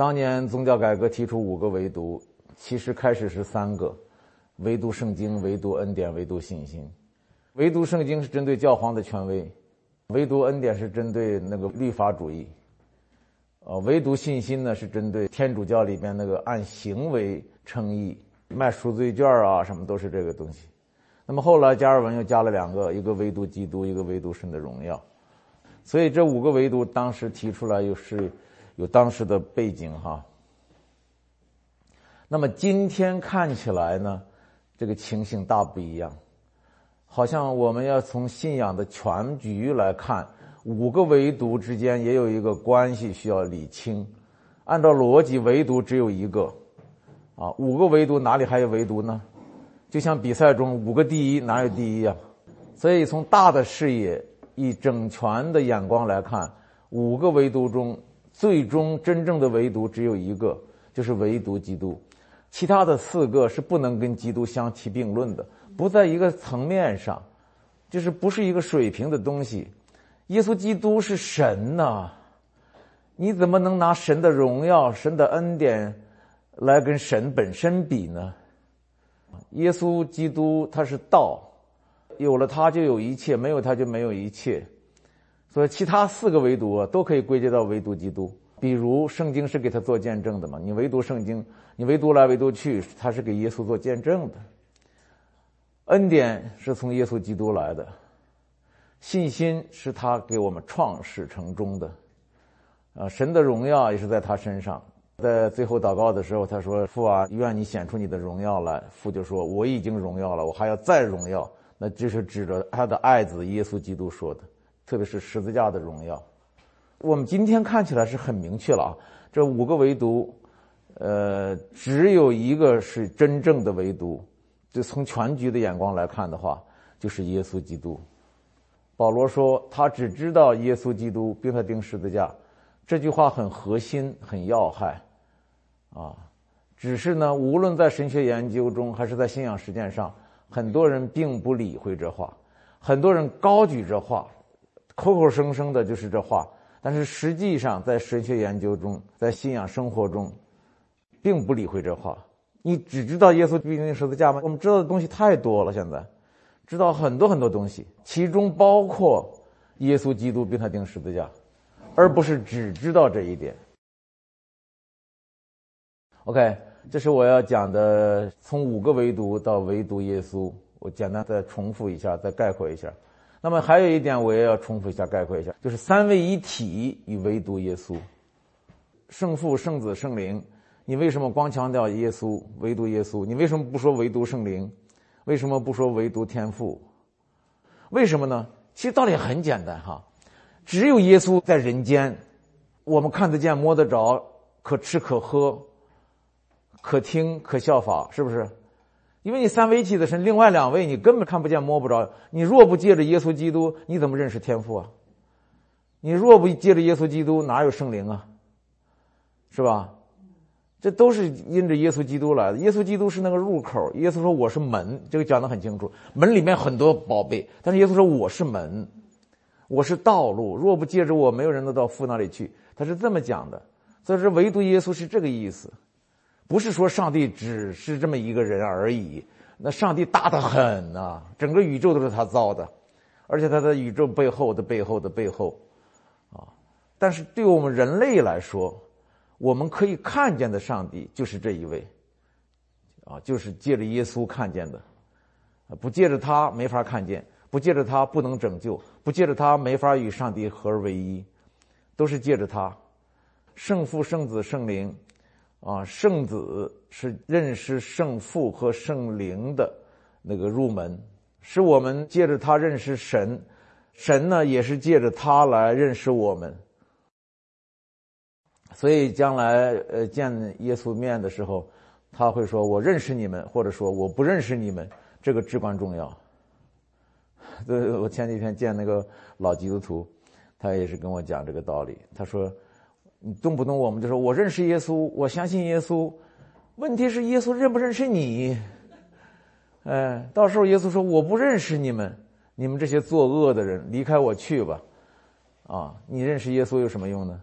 当年宗教改革提出五个唯独，其实开始是三个：唯独圣经、唯独恩典、唯独信心。唯独圣经是针对教皇的权威，唯独恩典是针对那个律法主义，呃，唯独信心呢是针对天主教里边那个按行为称义、卖赎罪券啊什么都是这个东西。那么后来加尔文又加了两个，一个唯独基督，一个唯独神的荣耀。所以这五个唯独当时提出来又是有当时的背景哈。那么今天看起来呢，这个情形大不一样。好像我们要从信仰的全局来看，五个唯独之间也有一个关系需要理清。按照逻辑，唯独只有一个，啊，五个唯独哪里还有唯独呢？就像比赛中五个第一哪有第一呀？所以从大的视野、以整全的眼光来看，五个唯独中，最终真正的唯独只有一个，就是唯独基督，其他的四个是不能跟基督相提并论的。不在一个层面上，就是不是一个水平的东西。耶稣基督是神呐，你怎么能拿神的荣耀、神的恩典来跟神本身比呢？耶稣基督他是道，有了他就有一切，没有他就没有一切。所以其他四个唯独啊，都可以归结到唯独基督。比如圣经是给他做见证的嘛，你唯独圣经，你唯独来唯独去，他是给耶稣做见证的。恩典是从耶稣基督来的，信心是他给我们创始成终的，啊，神的荣耀也是在他身上。在最后祷告的时候，他说：“父啊，愿你显出你的荣耀来。”父就说：“我已经荣耀了，我还要再荣耀。”那这是指着他的爱子耶稣基督说的，特别是十字架的荣耀。我们今天看起来是很明确了啊，这五个唯独，呃，只有一个是真正的唯独。就从全局的眼光来看的话，就是耶稣基督。保罗说他只知道耶稣基督，并他钉十字架。这句话很核心、很要害，啊，只是呢，无论在神学研究中还是在信仰实践上，很多人并不理会这话，很多人高举这话，口口声声的就是这话，但是实际上在神学研究中，在信仰生活中，并不理会这话。你只知道耶稣钉十字架吗？我们知道的东西太多了，现在知道很多很多东西，其中包括耶稣基督并他钉十字架，而不是只知道这一点。OK，这是我要讲的，从五个唯独到唯独耶稣，我简单再重复一下，再概括一下。那么还有一点，我也要重复一下，概括一下，就是三位一体与唯独耶稣，圣父、圣子、圣灵。你为什么光强调耶稣，唯独耶稣？你为什么不说唯独圣灵？为什么不说唯独天赋？为什么呢？其实道理很简单哈，只有耶稣在人间，我们看得见、摸得着，可吃可喝，可听可效法，是不是？因为你三位一体的神，另外两位你根本看不见、摸不着。你若不借着耶稣基督，你怎么认识天赋啊？你若不借着耶稣基督，哪有圣灵啊？是吧？这都是因着耶稣基督来的。耶稣基督是那个入口。耶稣说：“我是门。”这个讲的很清楚。门里面很多宝贝，但是耶稣说：“我是门，我是道路。若不借着我，没有人能到父那里去。”他是这么讲的。所以说，唯独耶稣是这个意思，不是说上帝只是这么一个人而已。那上帝大得很呐，整个宇宙都是他造的，而且他在宇宙背后的背后的背后，啊！但是对我们人类来说，我们可以看见的上帝就是这一位，啊，就是借着耶稣看见的，不借着他没法看见，不借着他不能拯救，不借着他没法与上帝合而为一，都是借着他，圣父、圣子、圣灵，啊，圣子是认识圣父和圣灵的那个入门，是我们借着他认识神，神呢也是借着他来认识我们。所以将来呃见耶稣面的时候，他会说：“我认识你们，或者说我不认识你们。”这个至关重要。呃，我前几天见那个老基督徒，他也是跟我讲这个道理。他说：“你动不动我们就说我认识耶稣，我相信耶稣。问题是耶稣认不认识你？哎，到时候耶稣说我不认识你们，你们这些作恶的人，离开我去吧。啊，你认识耶稣有什么用呢？”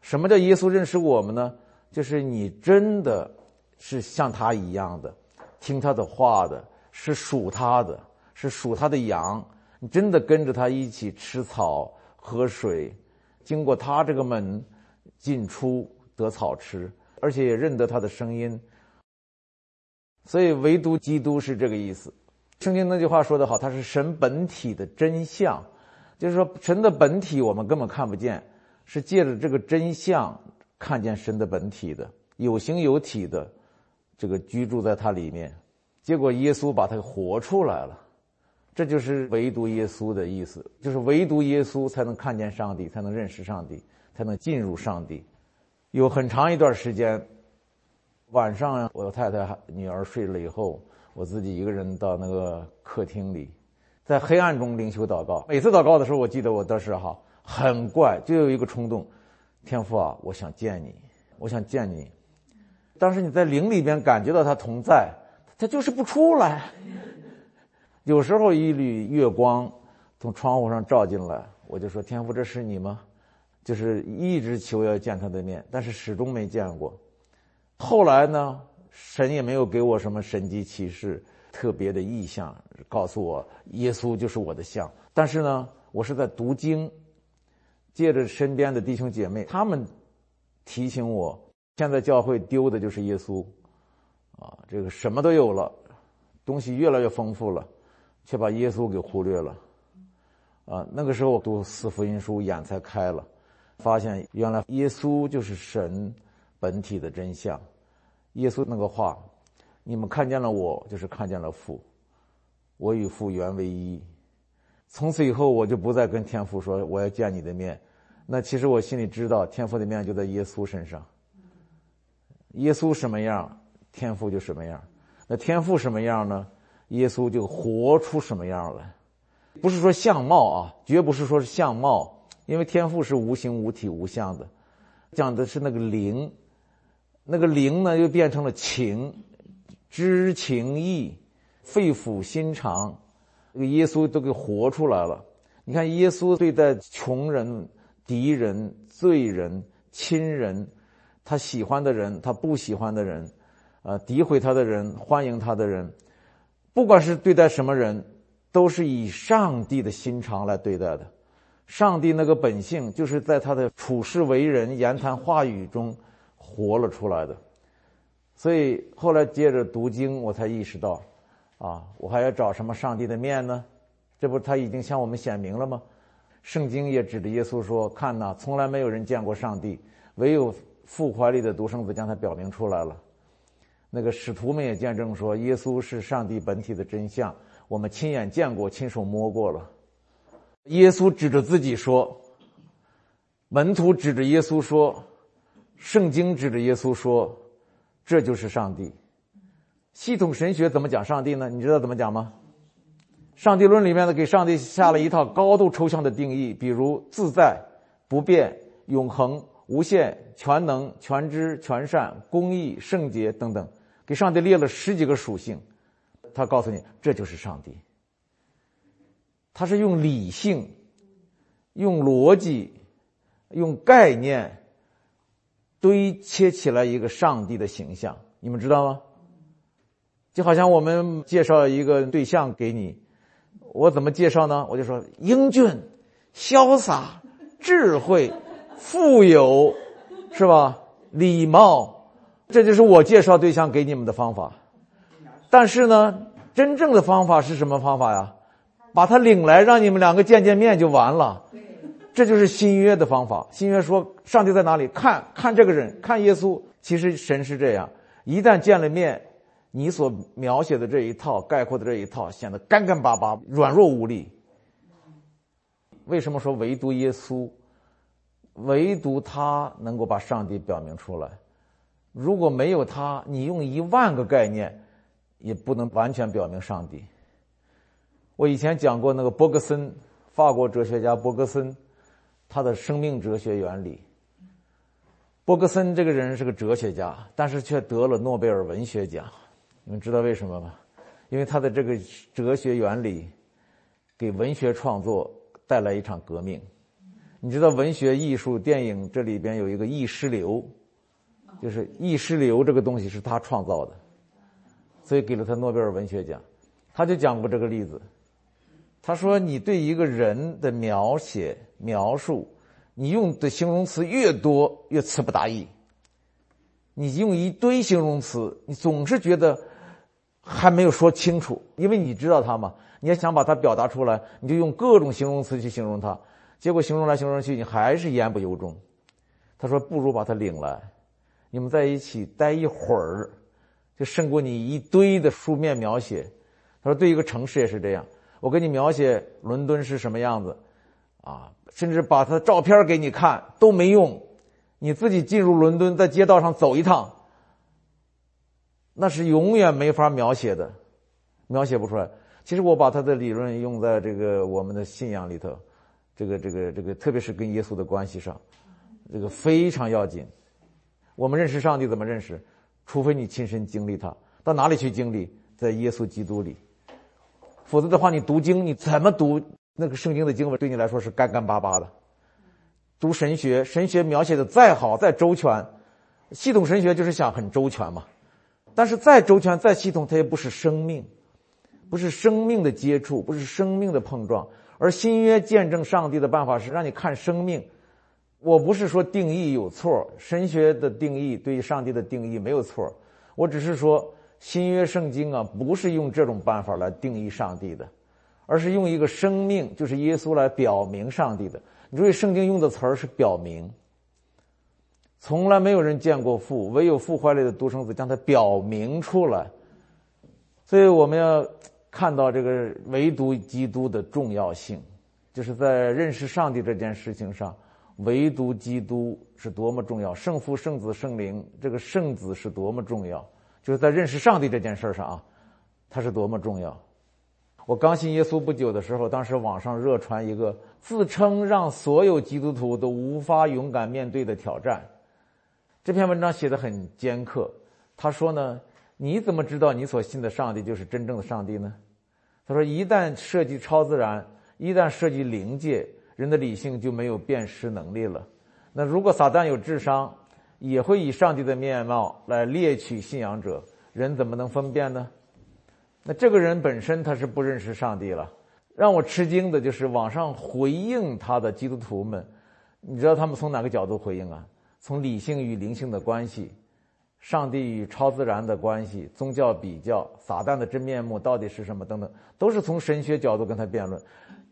什么叫耶稣认识我们呢？就是你真的是像他一样的，听他的话的，是属他的，是属他的羊。你真的跟着他一起吃草、喝水，经过他这个门进出得草吃，而且也认得他的声音。所以，唯独基督是这个意思。圣经那句话说得好，他是神本体的真相，就是说神的本体我们根本看不见。是借着这个真相看见神的本体的，有形有体的，这个居住在它里面。结果耶稣把它活出来了，这就是唯独耶稣的意思，就是唯独耶稣才能看见上帝，才能认识上帝，才能进入上帝。有很长一段时间，晚上我太太女儿睡了以后，我自己一个人到那个客厅里，在黑暗中灵修祷告。每次祷告的时候，我记得我当时哈。很怪，就有一个冲动，天父啊，我想见你，我想见你。当时你在灵里边感觉到他同在，他就是不出来。有时候一缕月光从窗户上照进来，我就说：“天父，这是你吗？”就是一直求要见他的面，但是始终没见过。后来呢，神也没有给我什么神迹启示、特别的意象，告诉我耶稣就是我的像。但是呢，我是在读经。借着身边的弟兄姐妹，他们提醒我，现在教会丢的就是耶稣，啊，这个什么都有了，东西越来越丰富了，却把耶稣给忽略了，啊，那个时候读四福音书，眼才开了，发现原来耶稣就是神本体的真相。耶稣那个话，你们看见了我，就是看见了父，我与父原为一。从此以后，我就不再跟天父说我要见你的面。那其实我心里知道，天父的面就在耶稣身上。耶稣什么样，天父就什么样。那天父什么样呢？耶稣就活出什么样来。不是说相貌啊，绝不是说是相貌，因为天赋是无形无体无相的，讲的是那个灵。那个灵呢，又变成了情，知情意，肺腑心肠。这个耶稣都给活出来了。你看，耶稣对待穷人、敌人、罪人、亲人，他喜欢的人，他不喜欢的人，啊，诋毁他的人，欢迎他的人，不管是对待什么人，都是以上帝的心肠来对待的。上帝那个本性，就是在他的处世为人、言谈话语中活了出来的。所以后来接着读经，我才意识到。啊，我还要找什么上帝的面呢？这不他已经向我们显明了吗？圣经也指着耶稣说：“看呐，从来没有人见过上帝，唯有父怀里的独生子将他表明出来了。”那个使徒们也见证说，耶稣是上帝本体的真相，我们亲眼见过，亲手摸过了。耶稣指着自己说，门徒指着耶稣说，圣经指着耶稣说，这就是上帝。系统神学怎么讲上帝呢？你知道怎么讲吗？上帝论里面呢，给上帝下了一套高度抽象的定义，比如自在、不变、永恒、无限、全能、全知、全善、公义、圣洁等等，给上帝列了十几个属性。他告诉你，这就是上帝。他是用理性、用逻辑、用概念堆砌起来一个上帝的形象，你们知道吗？就好像我们介绍一个对象给你，我怎么介绍呢？我就说英俊、潇洒、智慧、富有，是吧？礼貌，这就是我介绍对象给你们的方法。但是呢，真正的方法是什么方法呀？把他领来，让你们两个见见面就完了。这就是新约的方法。新约说，上帝在哪里？看看这个人，看耶稣。其实神是这样，一旦见了面。你所描写的这一套概括的这一套显得干干巴巴、软弱无力。为什么说唯独耶稣，唯独他能够把上帝表明出来？如果没有他，你用一万个概念也不能完全表明上帝。我以前讲过那个伯格森，法国哲学家伯格森，他的生命哲学原理。伯格森这个人是个哲学家，但是却得了诺贝尔文学奖。你们知道为什么吗？因为他的这个哲学原理给文学创作带来一场革命。你知道文学、艺术、电影这里边有一个意识流，就是意识流这个东西是他创造的，所以给了他诺贝尔文学奖。他就讲过这个例子，他说：“你对一个人的描写、描述，你用的形容词越多，越词不达意。你用一堆形容词，你总是觉得还没有说清楚，因为你知道他嘛，你要想把它表达出来，你就用各种形容词去形容他。”结果形容来形容去，你还是言不由衷。他说：“不如把他领来，你们在一起待一会儿，就胜过你一堆的书面描写。”他说：“对一个城市也是这样，我给你描写伦敦是什么样子，啊，甚至把他的照片给你看都没用，你自己进入伦敦，在街道上走一趟，那是永远没法描写的，描写不出来。其实我把他的理论用在这个我们的信仰里头。”这个这个这个，特别是跟耶稣的关系上，这个非常要紧。我们认识上帝怎么认识？除非你亲身经历他，到哪里去经历？在耶稣基督里。否则的话，你读经你怎么读那个圣经的经文？对你来说是干干巴巴的。读神学，神学描写的再好再周全，系统神学就是想很周全嘛。但是再周全再系统，它也不是生命，不是生命的接触，不是生命的碰撞。而新约见证上帝的办法是让你看生命。我不是说定义有错，神学的定义对于上帝的定义没有错。我只是说新约圣经啊，不是用这种办法来定义上帝的，而是用一个生命，就是耶稣来表明上帝的。你注意，圣经用的词儿是表明。从来没有人见过父，唯有父怀里的独生子将他表明出来。所以我们要。看到这个唯独基督的重要性，就是在认识上帝这件事情上，唯独基督是多么重要。圣父、圣子、圣灵，这个圣子是多么重要，就是在认识上帝这件事上啊，他是多么重要。我刚信耶稣不久的时候，当时网上热传一个自称让所有基督徒都无法勇敢面对的挑战。这篇文章写的很尖刻，他说呢。你怎么知道你所信的上帝就是真正的上帝呢？他说：“一旦涉及超自然，一旦涉及灵界，人的理性就没有辨识能力了。那如果撒旦有智商，也会以上帝的面貌来猎取信仰者，人怎么能分辨呢？那这个人本身他是不认识上帝了。让我吃惊的就是网上回应他的基督徒们，你知道他们从哪个角度回应啊？从理性与灵性的关系。”上帝与超自然的关系、宗教比较、撒旦的真面目到底是什么等等，都是从神学角度跟他辩论。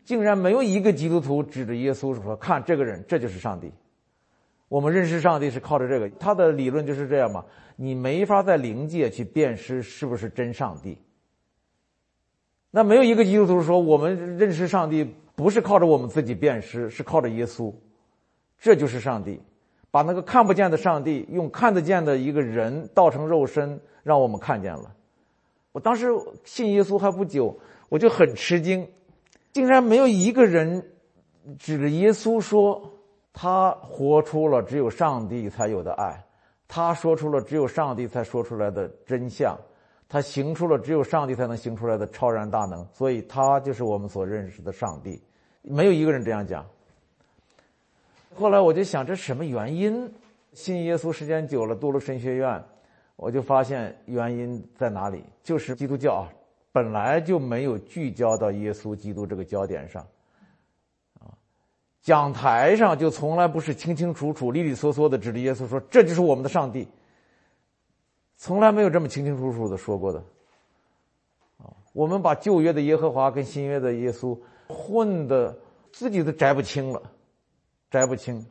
竟然没有一个基督徒指着耶稣说：“看这个人，这就是上帝。”我们认识上帝是靠着这个，他的理论就是这样嘛。你没法在灵界去辨识是不是真上帝。那没有一个基督徒说我们认识上帝不是靠着我们自己辨识，是靠着耶稣，这就是上帝。把那个看不见的上帝用看得见的一个人道成肉身，让我们看见了。我当时信耶稣还不久，我就很吃惊，竟然没有一个人指着耶稣说他活出了只有上帝才有的爱，他说出了只有上帝才说出来的真相，他行出了只有上帝才能行出来的超然大能，所以他就是我们所认识的上帝。没有一个人这样讲。后来我就想，这什么原因？信耶稣时间久了，读了神学院，我就发现原因在哪里？就是基督教啊，本来就没有聚焦到耶稣基督这个焦点上，啊，讲台上就从来不是清清楚楚、利利索索的指着耶稣说：“这就是我们的上帝。”从来没有这么清清楚楚的说过的。啊，我们把旧约的耶和华跟新约的耶稣混的自己都摘不清了。摘不清。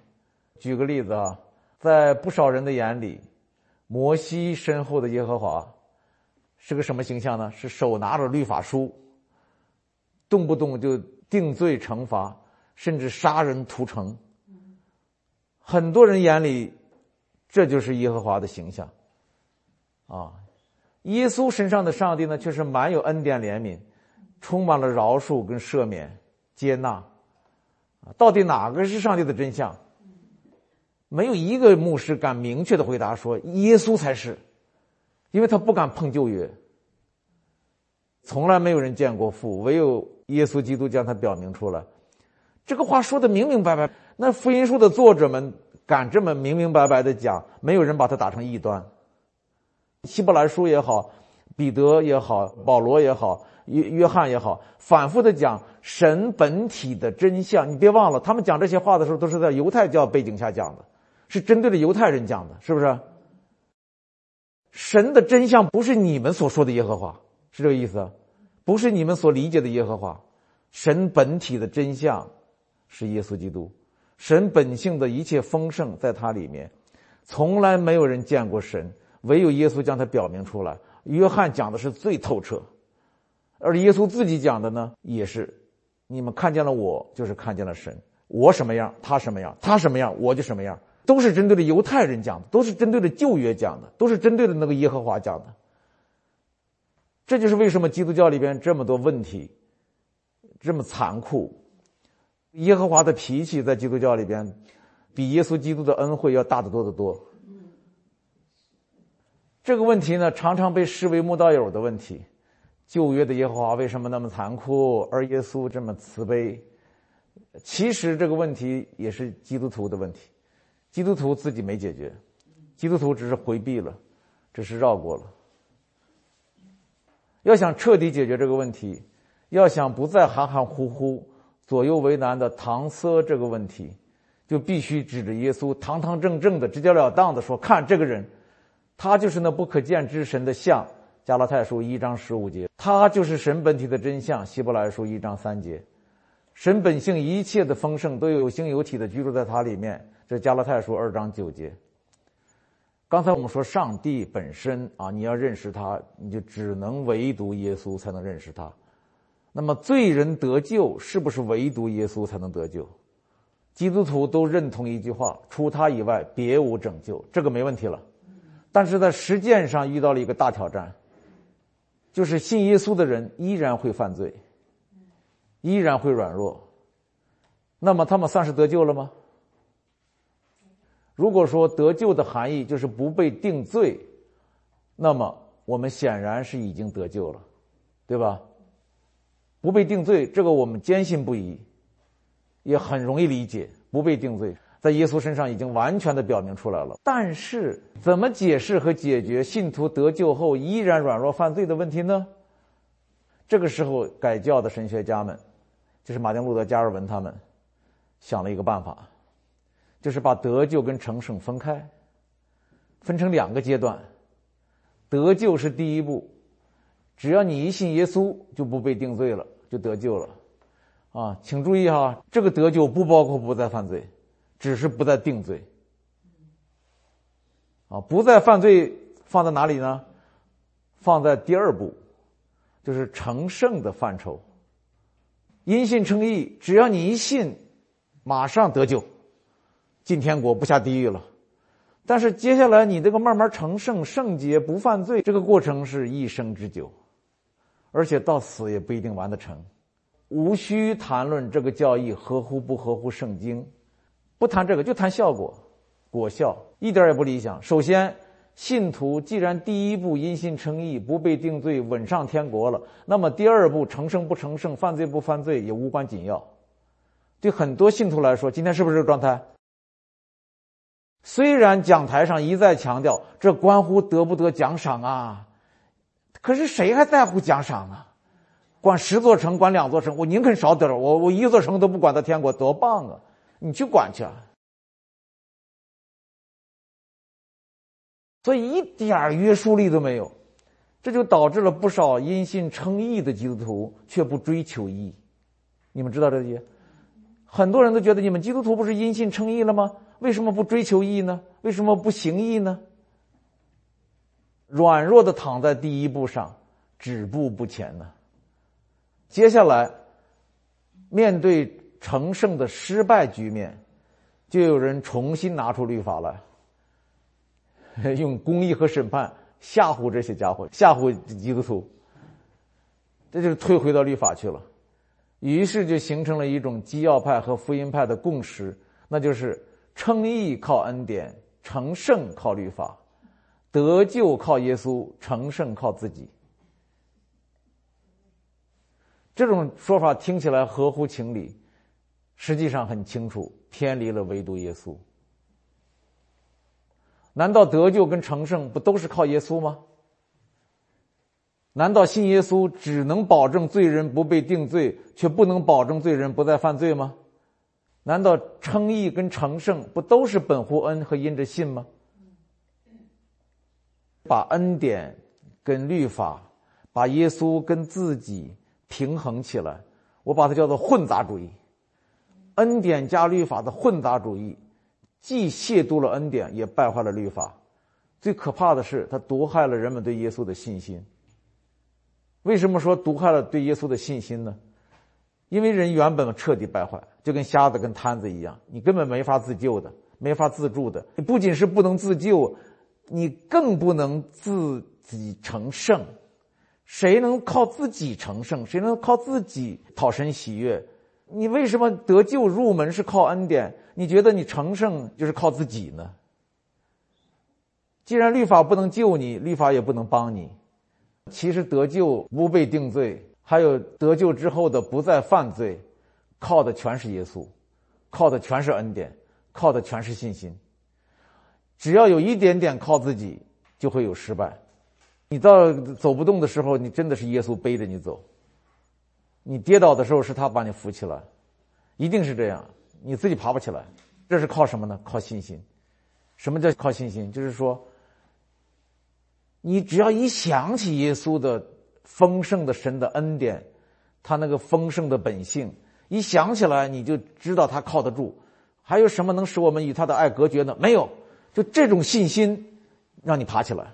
举个例子啊，在不少人的眼里，摩西身后的耶和华是个什么形象呢？是手拿着律法书，动不动就定罪惩罚，甚至杀人屠城。很多人眼里，这就是耶和华的形象。啊，耶稣身上的上帝呢，却是满有恩典怜悯，充满了饶恕跟赦免、接纳。到底哪个是上帝的真相？没有一个牧师敢明确的回答说耶稣才是，因为他不敢碰旧约。从来没有人见过父，唯有耶稣基督将他表明出来。这个话说的明明白白，那福音书的作者们敢这么明明白白的讲，没有人把它打成异端。希伯来书也好，彼得也好，保罗也好，约约翰也好，反复的讲神本体的真相。你别忘了，他们讲这些话的时候，都是在犹太教背景下讲的，是针对着犹太人讲的，是不是？神的真相不是你们所说的耶和华，是这个意思，不是你们所理解的耶和华。神本体的真相是耶稣基督，神本性的一切丰盛在他里面，从来没有人见过神，唯有耶稣将他表明出来。约翰讲的是最透彻，而耶稣自己讲的呢，也是：你们看见了我，就是看见了神。我什么样，他什么样，他什么样，我就什么样。都是针对着犹太人讲的，都是针对着旧约讲的，都是针对着那个耶和华讲的。这就是为什么基督教里边这么多问题，这么残酷。耶和华的脾气在基督教里边，比耶稣基督的恩惠要大得多得多。这个问题呢，常常被视为莫道友的问题。旧约的耶和华为什么那么残酷，而耶稣这么慈悲？其实这个问题也是基督徒的问题。基督徒自己没解决，基督徒只是回避了，只是绕过了。要想彻底解决这个问题，要想不再含含糊糊、左右为难的搪塞这个问题，就必须指着耶稣，堂堂正正的、直截了当的说：“看这个人，他就是那不可见之神的像。”加拉太书一章十五节，他就是神本体的真相。希伯来书一章三节，神本性一切的丰盛都有形有体的居住在他里面。这加拉太书二章九节。刚才我们说上帝本身啊，你要认识他，你就只能唯独耶稣才能认识他。那么罪人得救，是不是唯独耶稣才能得救？基督徒都认同一句话：除他以外，别无拯救。这个没问题了。但是在实践上遇到了一个大挑战，就是信耶稣的人依然会犯罪，依然会软弱。那么他们算是得救了吗？如果说得救的含义就是不被定罪，那么我们显然是已经得救了，对吧？不被定罪，这个我们坚信不疑，也很容易理解。不被定罪，在耶稣身上已经完全的表明出来了。但是，怎么解释和解决信徒得救后依然软弱犯罪的问题呢？这个时候，改教的神学家们，就是马丁路德、加尔文他们，想了一个办法。就是把得救跟成圣分开，分成两个阶段。得救是第一步，只要你一信耶稣，就不被定罪了，就得救了。啊，请注意哈，这个得救不包括不再犯罪，只是不再定罪。啊，不再犯罪放在哪里呢？放在第二步，就是成圣的范畴。因信称义，只要你一信，马上得救。进天国不下地狱了，但是接下来你这个慢慢成圣圣洁不犯罪，这个过程是一生之久，而且到死也不一定完得成。无需谈论这个教义合乎不合乎圣经，不谈这个就谈效果，果效一点也不理想。首先，信徒既然第一步因信称义不被定罪稳上天国了，那么第二步成圣不成圣犯罪不犯罪也无关紧要。对很多信徒来说，今天是不是这个状态？虽然讲台上一再强调这关乎得不得奖赏啊，可是谁还在乎奖赏啊？管十座城，管两座城，我宁肯少得了，我我一座城都不管到天国，多棒啊！你去管去啊！所以一点约束力都没有，这就导致了不少因信称义的基督徒却不追求义。你们知道这些？很多人都觉得你们基督徒不是因信称义了吗？为什么不追求义呢？为什么不行义呢？软弱的躺在第一步上，止步不前呢？接下来，面对成圣的失败局面，就有人重新拿出律法来，用公义和审判吓唬这些家伙，吓唬基督徒，这就是退回到律法去了。于是就形成了一种基要派和福音派的共识，那就是。称义靠恩典，成圣靠律法，得救靠耶稣，成圣靠自己。这种说法听起来合乎情理，实际上很清楚，偏离了唯独耶稣。难道得救跟成圣不都是靠耶稣吗？难道信耶稣只能保证罪人不被定罪，却不能保证罪人不再犯罪吗？难道称义跟成圣不都是本乎恩和因着信吗？把恩典跟律法，把耶稣跟自己平衡起来，我把它叫做混杂主义。恩典加律法的混杂主义，既亵渎了恩典，也败坏了律法。最可怕的是，它毒害了人们对耶稣的信心。为什么说毒害了对耶稣的信心呢？因为人原本彻底败坏，就跟瞎子跟瘫子一样，你根本没法自救的，没法自助的。你不仅是不能自救，你更不能自己成圣。谁能靠自己成圣？谁能靠自己讨神喜悦？你为什么得救入门是靠恩典？你觉得你成圣就是靠自己呢？既然律法不能救你，律法也不能帮你。其实得救不被定罪，还有得救之后的不再犯罪，靠的全是耶稣，靠的全是恩典，靠的全是信心。只要有一点点靠自己，就会有失败。你到走不动的时候，你真的是耶稣背着你走；你跌倒的时候，是他把你扶起来，一定是这样。你自己爬不起来，这是靠什么呢？靠信心。什么叫靠信心？就是说。你只要一想起耶稣的丰盛的神的恩典，他那个丰盛的本性，一想起来你就知道他靠得住。还有什么能使我们与他的爱隔绝呢？没有，就这种信心让你爬起来，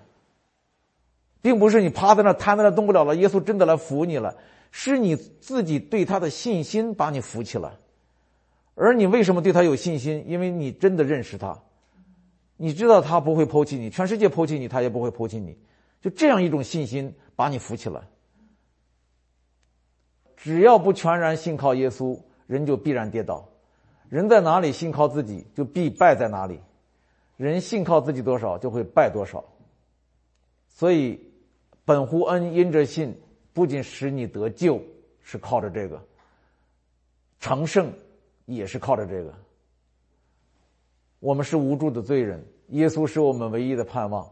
并不是你趴在那瘫在那动不了了，耶稣真的来扶你了，是你自己对他的信心把你扶起来。而你为什么对他有信心？因为你真的认识他。你知道他不会抛弃你，全世界抛弃你，他也不会抛弃你，就这样一种信心把你扶起来。只要不全然信靠耶稣，人就必然跌倒。人在哪里信靠自己，就必败在哪里。人信靠自己多少，就会败多少。所以，本乎恩因着信，不仅使你得救，是靠着这个；成圣也是靠着这个。我们是无助的罪人，耶稣是我们唯一的盼望。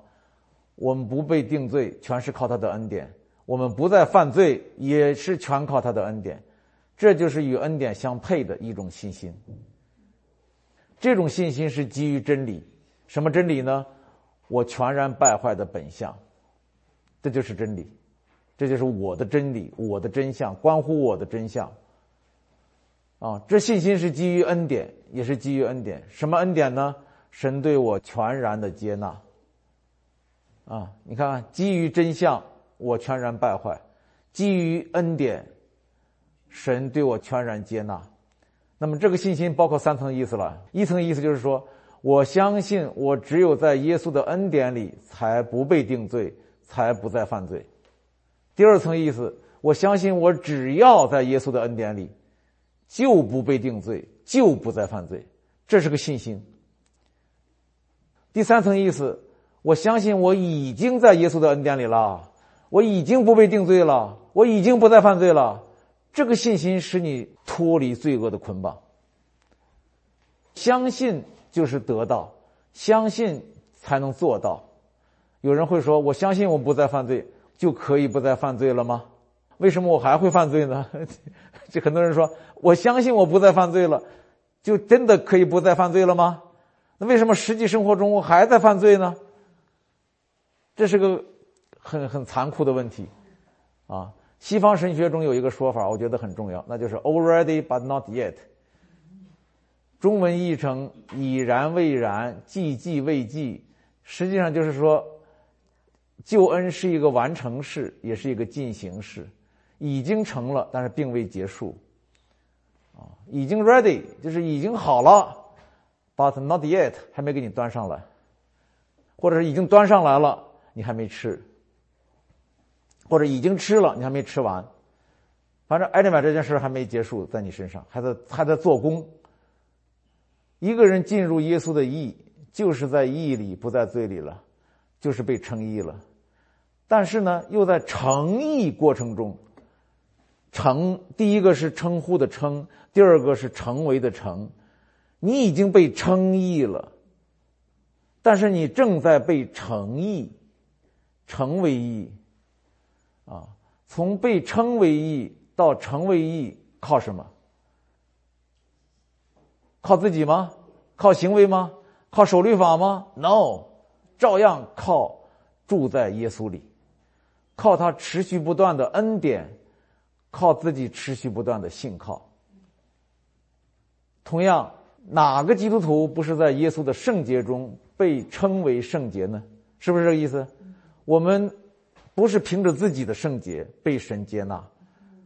我们不被定罪，全是靠他的恩典；我们不再犯罪，也是全靠他的恩典。这就是与恩典相配的一种信心。这种信心是基于真理，什么真理呢？我全然败坏的本相，这就是真理，这就是我的真理，我的真相，关乎我的真相。啊，这信心是基于恩典，也是基于恩典。什么恩典呢？神对我全然的接纳。啊，你看看，基于真相，我全然败坏；基于恩典，神对我全然接纳。那么，这个信心包括三层意思了。一层意思就是说，我相信我只有在耶稣的恩典里，才不被定罪，才不再犯罪。第二层意思，我相信我只要在耶稣的恩典里。就不被定罪，就不再犯罪，这是个信心。第三层意思，我相信我已经在耶稣的恩典里了，我已经不被定罪了，我已经不再犯罪了。这个信心使你脱离罪恶的捆绑。相信就是得到，相信才能做到。有人会说：“我相信我不再犯罪，就可以不再犯罪了吗？”为什么我还会犯罪呢？这很多人说，我相信我不再犯罪了，就真的可以不再犯罪了吗？那为什么实际生活中我还在犯罪呢？这是个很很残酷的问题啊！西方神学中有一个说法，我觉得很重要，那就是 “already but not yet”。中文译成“已然未然，既既未既”，实际上就是说，救恩是一个完成式，也是一个进行式。已经成了，但是并未结束。啊，已经 ready 就是已经好了，but not yet 还没给你端上来，或者是已经端上来了，你还没吃，或者已经吃了，你还没吃完。反正 anyway 这件事还没结束，在你身上还在还在做工。一个人进入耶稣的义，就是在义里不在罪里了，就是被称义了。但是呢，又在成义过程中。称，第一个是称呼的称，第二个是成为的成。你已经被称义了，但是你正在被成义，成为义。啊，从被称为义到成为义，靠什么？靠自己吗？靠行为吗？靠守律法吗？No，照样靠住在耶稣里，靠他持续不断的恩典，靠自己持续不断的信靠。同样，哪个基督徒不是在耶稣的圣洁中被称为圣洁呢？是不是这个意思？我们不是凭着自己的圣洁被神接纳，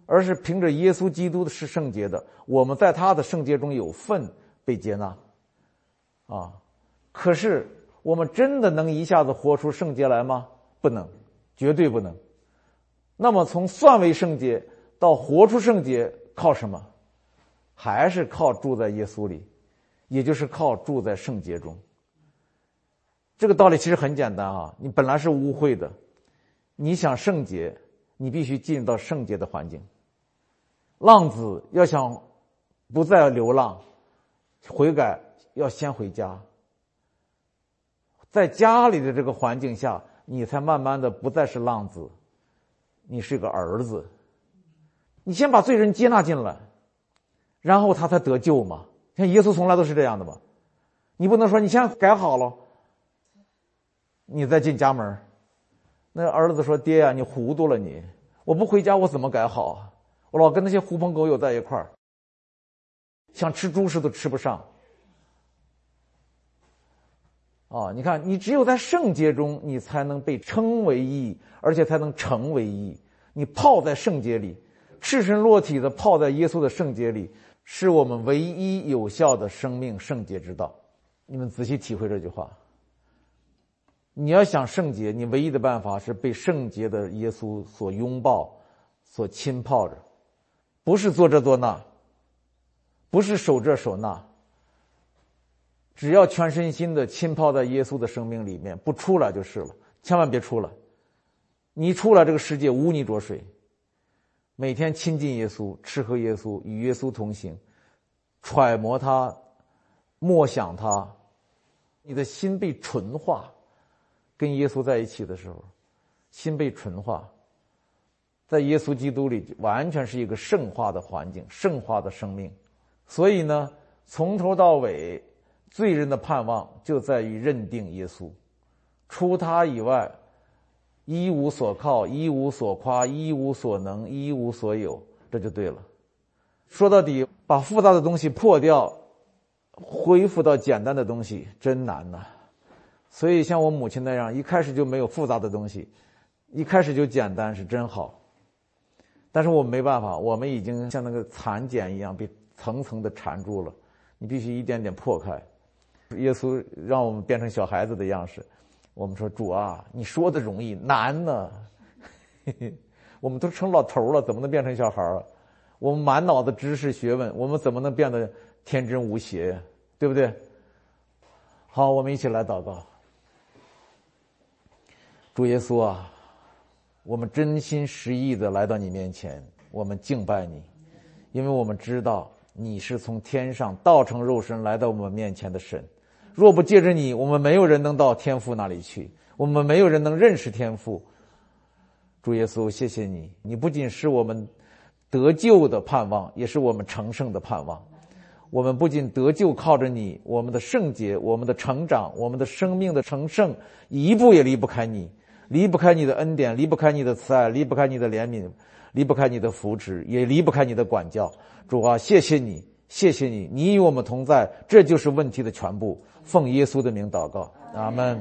而是凭着耶稣基督的是圣洁的，我们在他的圣洁中有份。被接纳，啊！可是我们真的能一下子活出圣洁来吗？不能，绝对不能。那么从算为圣洁到活出圣洁，靠什么？还是靠住在耶稣里，也就是靠住在圣洁中。这个道理其实很简单啊！你本来是污秽的，你想圣洁，你必须进入到圣洁的环境。浪子要想不再流浪。悔改要先回家，在家里的这个环境下，你才慢慢的不再是浪子，你是个儿子。你先把罪人接纳进来，然后他才得救嘛。像耶稣从来都是这样的嘛。你不能说你先改好了，你再进家门。那儿子说：“爹呀，你糊涂了你！我不回家，我怎么改好啊？我老跟那些狐朋狗友在一块儿。”想吃猪食都吃不上，啊！你看，你只有在圣洁中，你才能被称为义，而且才能成为义。你泡在圣洁里，赤身裸体的泡在耶稣的圣洁里，是我们唯一有效的生命圣洁之道。你们仔细体会这句话。你要想圣洁，你唯一的办法是被圣洁的耶稣所拥抱、所浸泡着，不是做这做那。不是守这守那，只要全身心的浸泡在耶稣的生命里面，不出来就是了。千万别出来，你出来，这个世界污泥浊水。每天亲近耶稣，吃喝耶稣，与耶稣同行，揣摩他，默想他，你的心被纯化。跟耶稣在一起的时候，心被纯化，在耶稣基督里完全是一个圣化的环境，圣化的生命。所以呢，从头到尾，罪人的盼望就在于认定耶稣，除他以外，一无所靠，一无所夸，一无所能，一无所有，这就对了。说到底，把复杂的东西破掉，恢复到简单的东西，真难呐。所以像我母亲那样，一开始就没有复杂的东西，一开始就简单，是真好。但是我没办法，我们已经像那个蚕茧一样被。层层的缠住了，你必须一点点破开。耶稣让我们变成小孩子的样式，我们说主啊，你说的容易，难呢。我们都成老头了，怎么能变成小孩儿？我们满脑子知识学问，我们怎么能变得天真无邪？对不对？好，我们一起来祷告。主耶稣啊，我们真心实意的来到你面前，我们敬拜你，因为我们知道。你是从天上道成肉身来到我们面前的神，若不借着你，我们没有人能到天父那里去，我们没有人能认识天父。主耶稣，谢谢你，你不仅是我们得救的盼望，也是我们成圣的盼望。我们不仅得救靠着你，我们的圣洁、我们的成长、我们的生命的成圣，一步也离不开你，离不开你的恩典，离不开你的慈爱，离不开你的怜悯。离不开你的扶持，也离不开你的管教。主啊，谢谢你，谢谢你，你与我们同在，这就是问题的全部。奉耶稣的名祷告，阿门。